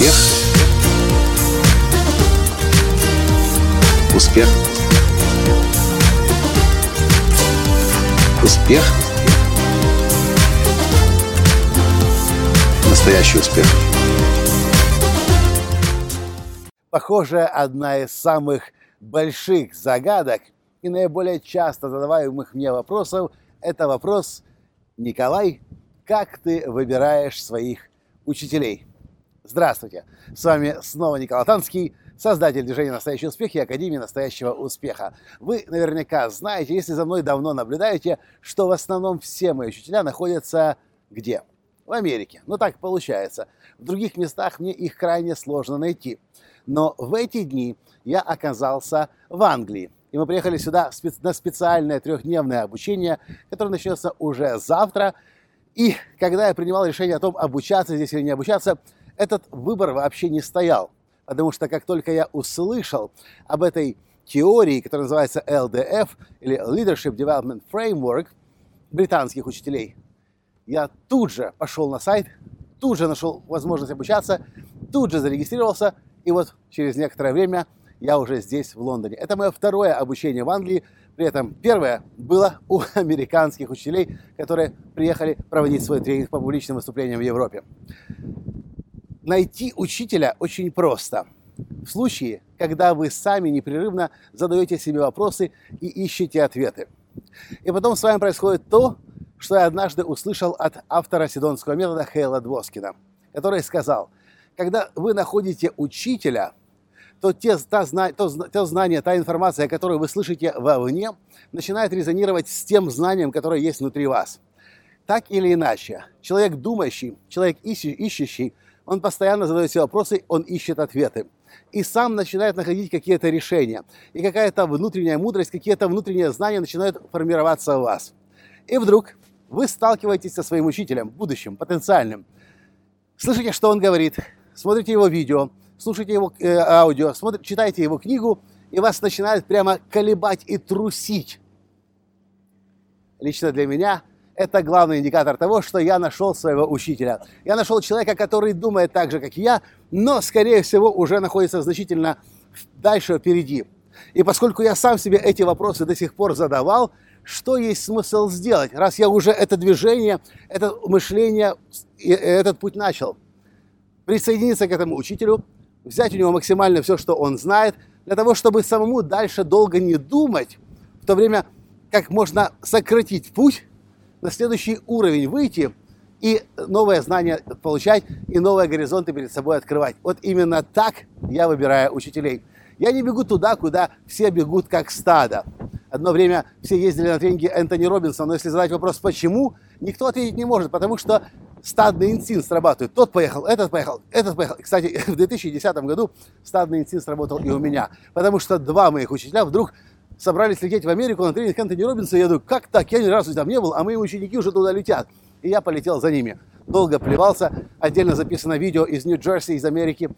Успех. Успех. Успех. Настоящий успех. Похоже, одна из самых больших загадок и наиболее часто задаваемых мне вопросов – это вопрос, Николай, как ты выбираешь своих учителей? Здравствуйте! С вами снова Николай Танский, создатель движения «Настоящий успех» и Академии «Настоящего успеха». Вы наверняка знаете, если за мной давно наблюдаете, что в основном все мои учителя находятся где? В Америке. Ну так получается. В других местах мне их крайне сложно найти. Но в эти дни я оказался в Англии. И мы приехали сюда на специальное трехдневное обучение, которое начнется уже завтра. И когда я принимал решение о том, обучаться здесь или не обучаться, этот выбор вообще не стоял. Потому что как только я услышал об этой теории, которая называется LDF, или Leadership Development Framework, британских учителей, я тут же пошел на сайт, тут же нашел возможность обучаться, тут же зарегистрировался, и вот через некоторое время я уже здесь, в Лондоне. Это мое второе обучение в Англии. При этом первое было у американских учителей, которые приехали проводить свой тренинг по публичным выступлениям в Европе. Найти учителя очень просто. В случае, когда вы сами непрерывно задаете себе вопросы и ищете ответы. И потом с вами происходит то, что я однажды услышал от автора Сидонского метода Хейла Двоскина, который сказал, когда вы находите учителя, то те, та, то, то знание, та информация, которую вы слышите вовне, начинает резонировать с тем знанием, которое есть внутри вас. Так или иначе, человек думающий, человек ищущий, он постоянно задает себе вопросы, он ищет ответы. И сам начинает находить какие-то решения. И какая-то внутренняя мудрость, какие-то внутренние знания начинают формироваться у вас. И вдруг вы сталкиваетесь со своим учителем, будущим, потенциальным. Слышите, что он говорит, смотрите его видео, слушайте его э, аудио, смотрите, читайте его книгу, и вас начинает прямо колебать и трусить. Лично для меня это главный индикатор того, что я нашел своего учителя. Я нашел человека, который думает так же, как и я, но, скорее всего, уже находится значительно дальше впереди. И поскольку я сам себе эти вопросы до сих пор задавал, что есть смысл сделать, раз я уже это движение, это мышление, этот путь начал? Присоединиться к этому учителю, взять у него максимально все, что он знает, для того, чтобы самому дальше долго не думать, в то время как можно сократить путь на следующий уровень выйти и новые знания получать, и новые горизонты перед собой открывать. Вот именно так я выбираю учителей. Я не бегу туда, куда все бегут как стадо. Одно время все ездили на тренинги Энтони Робинсона, но если задать вопрос «почему?», никто ответить не может, потому что стадный инстинкт срабатывает. Тот поехал, этот поехал, этот поехал. Кстати, в 2010 году стадный инстинкт сработал и у меня, потому что два моих учителя вдруг собрались лететь в Америку на тренинг Энтони Робинса. Я думаю, как так? Я ни разу там не был, а мои ученики уже туда летят. И я полетел за ними. Долго плевался. Отдельно записано видео из Нью-Джерси, из Америки.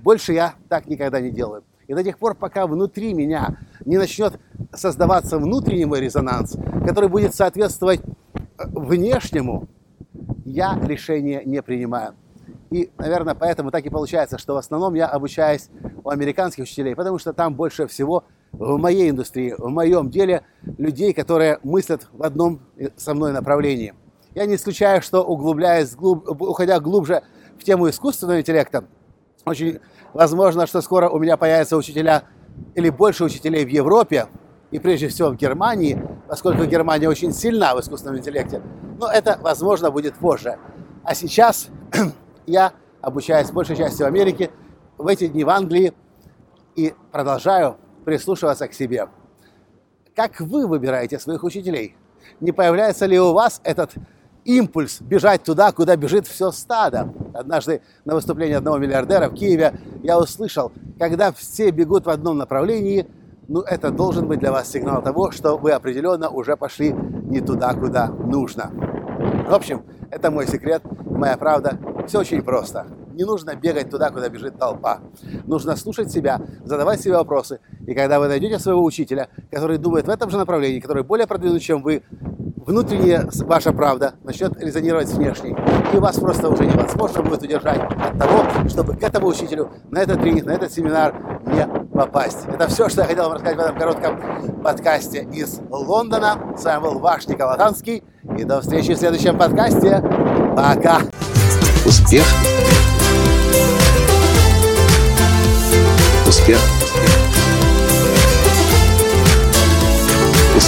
Больше я так никогда не делаю. И до тех пор, пока внутри меня не начнет создаваться внутренний мой резонанс, который будет соответствовать э, внешнему, я решение не принимаю. И, наверное, поэтому так и получается, что в основном я обучаюсь у американских учителей, потому что там больше всего в моей индустрии, в моем деле людей, которые мыслят в одном со мной направлении. Я не исключаю, что углубляясь, глуб, уходя глубже в тему искусственного интеллекта, очень возможно, что скоро у меня появятся учителя или больше учителей в Европе, и прежде всего в Германии, поскольку Германия очень сильна в искусственном интеллекте. Но это, возможно, будет позже. А сейчас я обучаюсь большей частью в Америке, в эти дни в Англии, и продолжаю прислушиваться к себе. Как вы выбираете своих учителей? Не появляется ли у вас этот импульс бежать туда, куда бежит все стадо? Однажды на выступлении одного миллиардера в Киеве я услышал, когда все бегут в одном направлении, ну это должен быть для вас сигнал того, что вы определенно уже пошли не туда, куда нужно. В общем, это мой секрет, моя правда. Все очень просто. Не нужно бегать туда, куда бежит толпа. Нужно слушать себя, задавать себе вопросы. И когда вы найдете своего учителя, который думает в этом же направлении, который более продвинут, чем вы, внутренняя ваша правда начнет резонировать с внешней, и вас просто уже невозможно будет удержать от того, чтобы к этому учителю на этот тренинг, на этот семинар не попасть. Это все, что я хотел вам рассказать в этом коротком подкасте из Лондона. С вами был ваш Николай Танский, и до встречи в следующем подкасте. Пока! Успех! Успех!